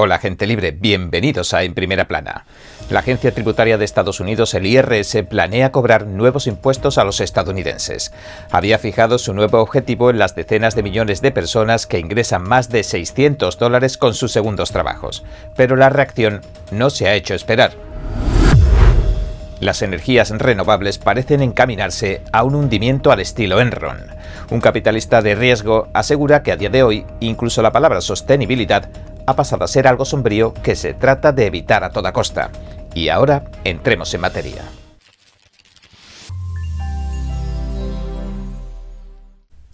Hola gente libre, bienvenidos a En Primera Plana. La Agencia Tributaria de Estados Unidos, el IRS, planea cobrar nuevos impuestos a los estadounidenses. Había fijado su nuevo objetivo en las decenas de millones de personas que ingresan más de 600 dólares con sus segundos trabajos, pero la reacción no se ha hecho esperar. Las energías renovables parecen encaminarse a un hundimiento al estilo Enron. Un capitalista de riesgo asegura que a día de hoy incluso la palabra sostenibilidad ha pasado a ser algo sombrío que se trata de evitar a toda costa. Y ahora entremos en materia.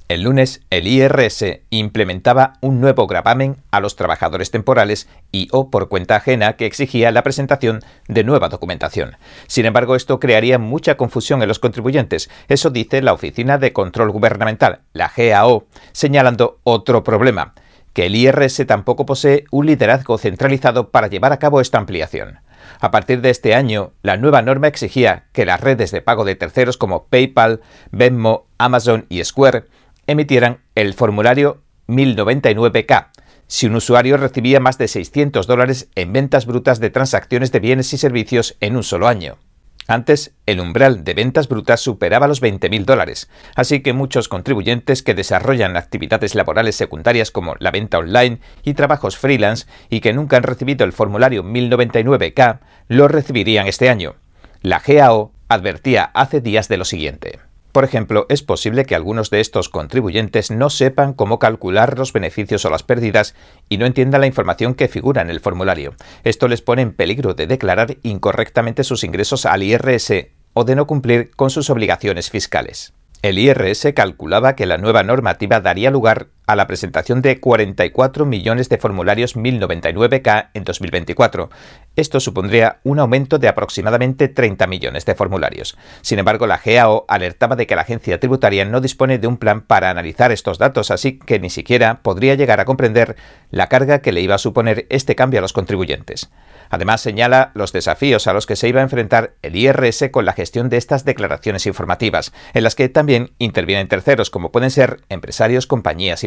El lunes, el IRS implementaba un nuevo gravamen a los trabajadores temporales y o por cuenta ajena que exigía la presentación de nueva documentación. Sin embargo, esto crearía mucha confusión en los contribuyentes. Eso dice la Oficina de Control Gubernamental, la GAO, señalando otro problema que el IRS tampoco posee un liderazgo centralizado para llevar a cabo esta ampliación. A partir de este año, la nueva norma exigía que las redes de pago de terceros como PayPal, Venmo, Amazon y Square emitieran el formulario 1099K si un usuario recibía más de 600 dólares en ventas brutas de transacciones de bienes y servicios en un solo año. Antes, el umbral de ventas brutas superaba los 20.000 dólares, así que muchos contribuyentes que desarrollan actividades laborales secundarias como la venta online y trabajos freelance y que nunca han recibido el formulario 1099K, lo recibirían este año. La GAO advertía hace días de lo siguiente. Por ejemplo, es posible que algunos de estos contribuyentes no sepan cómo calcular los beneficios o las pérdidas y no entiendan la información que figura en el formulario. Esto les pone en peligro de declarar incorrectamente sus ingresos al IRS o de no cumplir con sus obligaciones fiscales. El IRS calculaba que la nueva normativa daría lugar a la presentación de 44 millones de formularios 1099K en 2024. Esto supondría un aumento de aproximadamente 30 millones de formularios. Sin embargo, la GAO alertaba de que la agencia tributaria no dispone de un plan para analizar estos datos, así que ni siquiera podría llegar a comprender la carga que le iba a suponer este cambio a los contribuyentes. Además, señala los desafíos a los que se iba a enfrentar el IRS con la gestión de estas declaraciones informativas, en las que también intervienen terceros como pueden ser empresarios, compañías y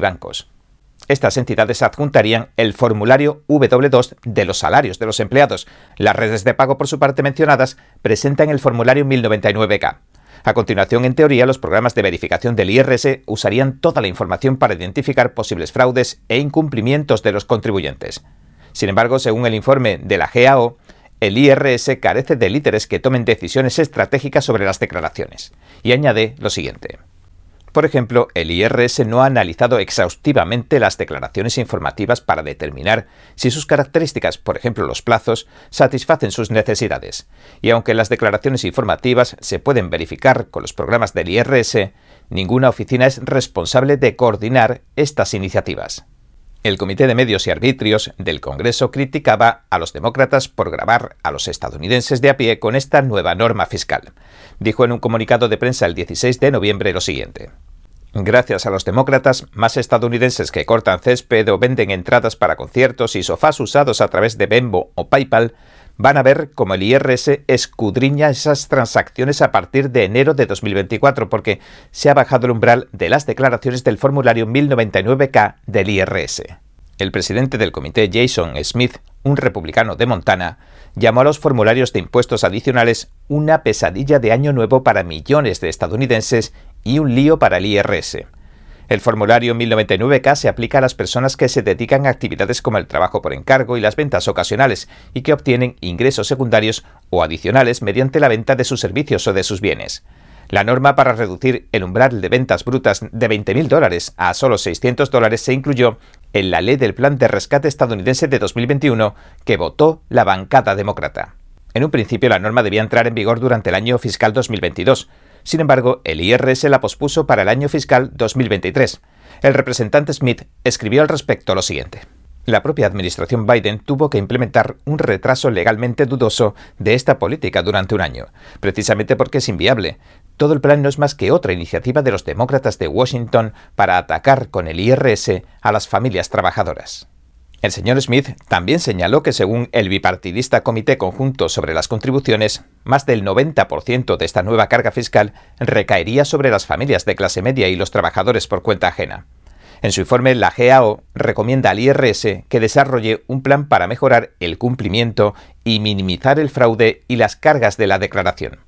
Estas entidades adjuntarían el formulario W2 de los salarios de los empleados. Las redes de pago, por su parte mencionadas, presentan el formulario 1099K. A continuación, en teoría, los programas de verificación del IRS usarían toda la información para identificar posibles fraudes e incumplimientos de los contribuyentes. Sin embargo, según el informe de la GAO, el IRS carece de líderes que tomen decisiones estratégicas sobre las declaraciones. Y añade lo siguiente. Por ejemplo, el IRS no ha analizado exhaustivamente las declaraciones informativas para determinar si sus características, por ejemplo los plazos, satisfacen sus necesidades. Y aunque las declaraciones informativas se pueden verificar con los programas del IRS, ninguna oficina es responsable de coordinar estas iniciativas. El Comité de Medios y Arbitrios del Congreso criticaba a los demócratas por grabar a los estadounidenses de a pie con esta nueva norma fiscal. Dijo en un comunicado de prensa el 16 de noviembre lo siguiente. Gracias a los demócratas, más estadounidenses que cortan césped o venden entradas para conciertos y sofás usados a través de Bembo o PayPal van a ver cómo el IRS escudriña esas transacciones a partir de enero de 2024 porque se ha bajado el umbral de las declaraciones del formulario 1099K del IRS. El presidente del comité Jason Smith, un republicano de Montana, llamó a los formularios de impuestos adicionales una pesadilla de año nuevo para millones de estadounidenses y un lío para el IRS. El formulario 1099K se aplica a las personas que se dedican a actividades como el trabajo por encargo y las ventas ocasionales y que obtienen ingresos secundarios o adicionales mediante la venta de sus servicios o de sus bienes. La norma para reducir el umbral de ventas brutas de 20.000 dólares a solo 600 dólares se incluyó en la ley del Plan de Rescate estadounidense de 2021 que votó la bancada demócrata. En un principio la norma debía entrar en vigor durante el año fiscal 2022, sin embargo, el IRS la pospuso para el año fiscal 2023. El representante Smith escribió al respecto lo siguiente. La propia administración Biden tuvo que implementar un retraso legalmente dudoso de esta política durante un año, precisamente porque es inviable. Todo el plan no es más que otra iniciativa de los demócratas de Washington para atacar con el IRS a las familias trabajadoras. El señor Smith también señaló que según el bipartidista Comité Conjunto sobre las Contribuciones, más del 90% de esta nueva carga fiscal recaería sobre las familias de clase media y los trabajadores por cuenta ajena. En su informe, la GAO recomienda al IRS que desarrolle un plan para mejorar el cumplimiento y minimizar el fraude y las cargas de la declaración.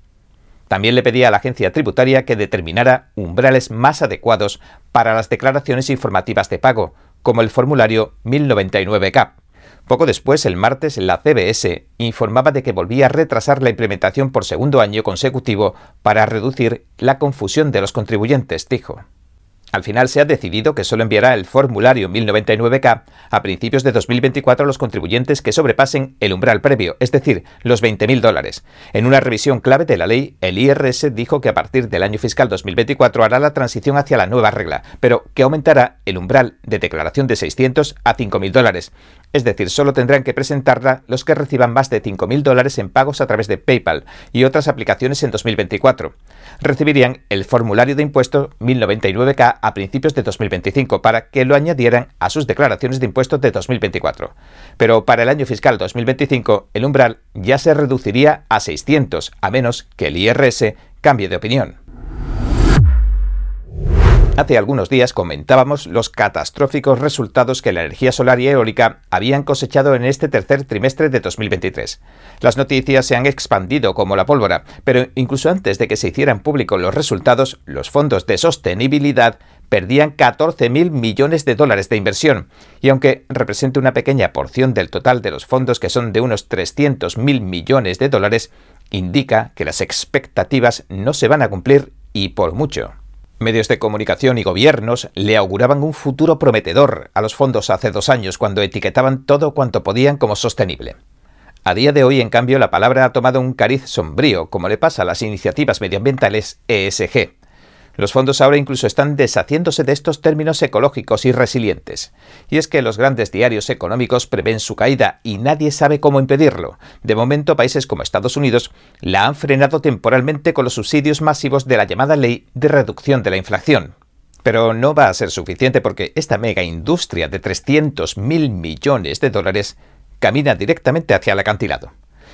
También le pedía a la agencia tributaria que determinara umbrales más adecuados para las declaraciones informativas de pago, como el formulario 1099K. Poco después, el martes, la CBS informaba de que volvía a retrasar la implementación por segundo año consecutivo para reducir la confusión de los contribuyentes, dijo. Al final se ha decidido que solo enviará el formulario 1099K a principios de 2024 a los contribuyentes que sobrepasen el umbral previo, es decir, los 20.000 dólares. En una revisión clave de la ley, el IRS dijo que a partir del año fiscal 2024 hará la transición hacia la nueva regla, pero que aumentará el umbral de declaración de 600 a 5.000 dólares. Es decir, solo tendrán que presentarla los que reciban más de 5.000 dólares en pagos a través de PayPal y otras aplicaciones en 2024. Recibirían el formulario de impuesto 1099K a principios de 2025 para que lo añadieran a sus declaraciones de impuestos de 2024. Pero para el año fiscal 2025 el umbral ya se reduciría a 600, a menos que el IRS cambie de opinión. Hace algunos días comentábamos los catastróficos resultados que la energía solar y eólica habían cosechado en este tercer trimestre de 2023. Las noticias se han expandido como la pólvora, pero incluso antes de que se hicieran públicos los resultados, los fondos de sostenibilidad perdían 14.000 millones de dólares de inversión, y aunque represente una pequeña porción del total de los fondos que son de unos 300.000 millones de dólares, indica que las expectativas no se van a cumplir y por mucho. Medios de comunicación y gobiernos le auguraban un futuro prometedor a los fondos hace dos años cuando etiquetaban todo cuanto podían como sostenible. A día de hoy, en cambio, la palabra ha tomado un cariz sombrío, como le pasa a las iniciativas medioambientales ESG. Los fondos ahora incluso están deshaciéndose de estos términos ecológicos y resilientes. Y es que los grandes diarios económicos prevén su caída y nadie sabe cómo impedirlo. De momento, países como Estados Unidos la han frenado temporalmente con los subsidios masivos de la llamada ley de reducción de la inflación. Pero no va a ser suficiente porque esta mega industria de 300.000 millones de dólares camina directamente hacia el acantilado.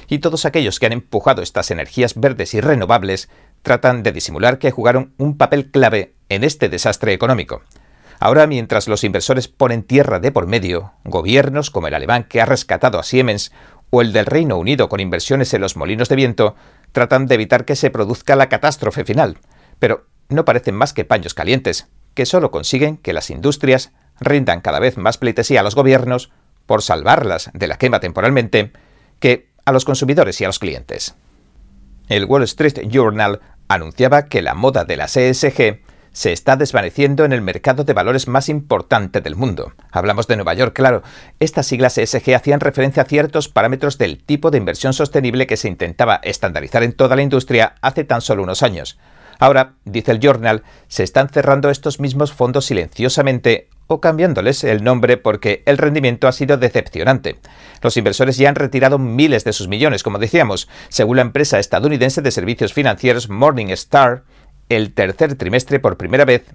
Y todos aquellos que han empujado estas energías verdes y renovables tratan de disimular que jugaron un papel clave en este desastre económico. Ahora, mientras los inversores ponen tierra de por medio, gobiernos como el alemán que ha rescatado a Siemens o el del Reino Unido con inversiones en los molinos de viento, tratan de evitar que se produzca la catástrofe final. Pero no parecen más que paños calientes, que solo consiguen que las industrias rindan cada vez más pleitesía a los gobiernos por salvarlas de la quema temporalmente, que a los consumidores y a los clientes. El Wall Street Journal anunciaba que la moda de las ESG se está desvaneciendo en el mercado de valores más importante del mundo. Hablamos de Nueva York, claro. Estas siglas ESG hacían referencia a ciertos parámetros del tipo de inversión sostenible que se intentaba estandarizar en toda la industria hace tan solo unos años. Ahora, dice el Journal, se están cerrando estos mismos fondos silenciosamente o cambiándoles el nombre porque el rendimiento ha sido decepcionante. Los inversores ya han retirado miles de sus millones, como decíamos. Según la empresa estadounidense de servicios financieros Morningstar, el tercer trimestre por primera vez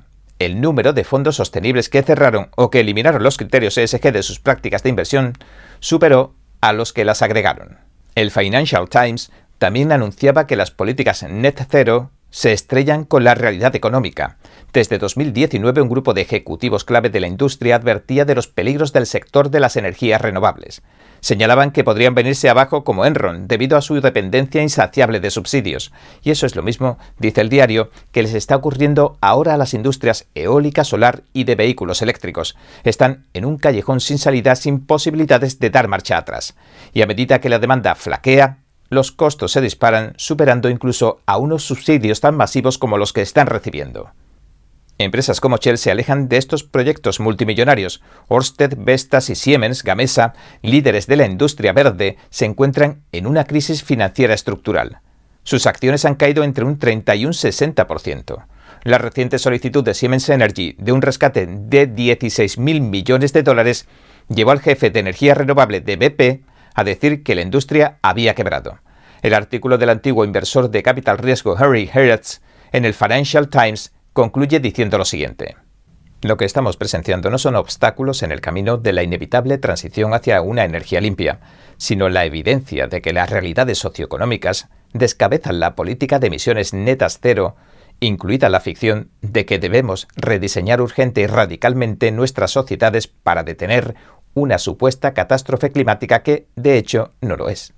el número de fondos sostenibles que cerraron o que eliminaron los criterios ESG de sus prácticas de inversión superó a los que las agregaron. El Financial Times también anunciaba que las políticas net zero se estrellan con la realidad económica. Desde 2019, un grupo de ejecutivos clave de la industria advertía de los peligros del sector de las energías renovables. Señalaban que podrían venirse abajo como Enron debido a su dependencia insaciable de subsidios. Y eso es lo mismo, dice el diario, que les está ocurriendo ahora a las industrias eólica, solar y de vehículos eléctricos. Están en un callejón sin salida, sin posibilidades de dar marcha atrás. Y a medida que la demanda flaquea, los costos se disparan, superando incluso a unos subsidios tan masivos como los que están recibiendo. Empresas como Shell se alejan de estos proyectos multimillonarios. Orsted, Vestas y Siemens Gamesa, líderes de la industria verde, se encuentran en una crisis financiera estructural. Sus acciones han caído entre un 30 y un 60%. La reciente solicitud de Siemens Energy de un rescate de 16.000 millones de dólares llevó al jefe de energía renovable de BP a decir que la industria había quebrado. El artículo del antiguo inversor de capital riesgo Harry Hertz en el Financial Times concluye diciendo lo siguiente. Lo que estamos presenciando no son obstáculos en el camino de la inevitable transición hacia una energía limpia, sino la evidencia de que las realidades socioeconómicas descabezan la política de emisiones netas cero incluida la ficción, de que debemos rediseñar urgente y radicalmente nuestras sociedades para detener una supuesta catástrofe climática que, de hecho, no lo es.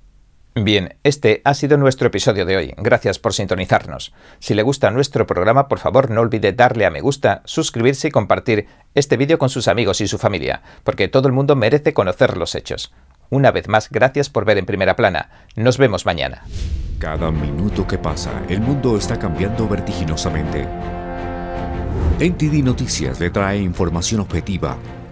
Bien, este ha sido nuestro episodio de hoy. Gracias por sintonizarnos. Si le gusta nuestro programa, por favor no olvide darle a me gusta, suscribirse y compartir este vídeo con sus amigos y su familia, porque todo el mundo merece conocer los hechos. Una vez más, gracias por ver en primera plana. Nos vemos mañana. Cada minuto que pasa, el mundo está cambiando vertiginosamente. NTD Noticias le trae información objetiva,